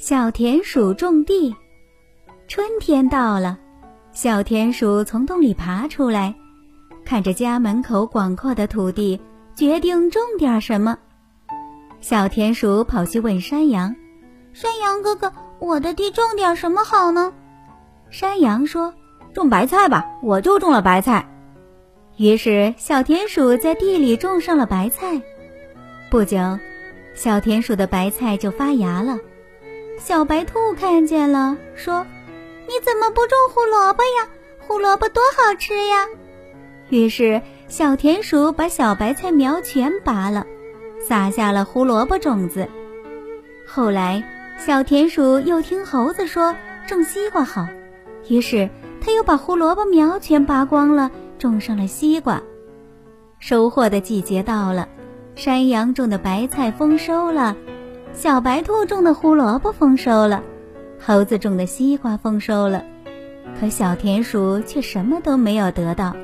小田鼠种地。春天到了，小田鼠从洞里爬出来，看着家门口广阔的土地，决定种点什么。小田鼠跑去问山羊：“山羊哥哥，我的地种点什么好呢？”山羊说：“种白菜吧，我就种了白菜。”于是小田鼠在地里种上了白菜。不久，小田鼠的白菜就发芽了。小白兔看见了，说：“你怎么不种胡萝卜呀？胡萝卜多好吃呀！”于是小田鼠把小白菜苗全拔了，撒下了胡萝卜种子。后来，小田鼠又听猴子说种西瓜好，于是他又把胡萝卜苗全拔光了，种上了西瓜。收获的季节到了，山羊种的白菜丰收了。小白兔种的胡萝卜丰收了，猴子种的西瓜丰收了，可小田鼠却什么都没有得到。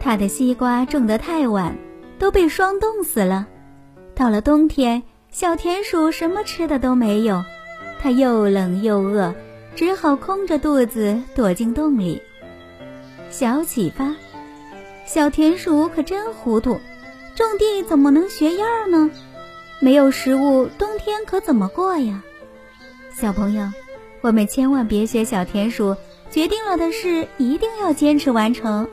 它的西瓜种得太晚，都被霜冻死了。到了冬天，小田鼠什么吃的都没有，它又冷又饿，只好空着肚子躲进洞里。小启发：小田鼠可真糊涂，种地怎么能学样呢？没有食物，冬天可怎么过呀？小朋友，我们千万别学小田鼠，决定了的事一定要坚持完成。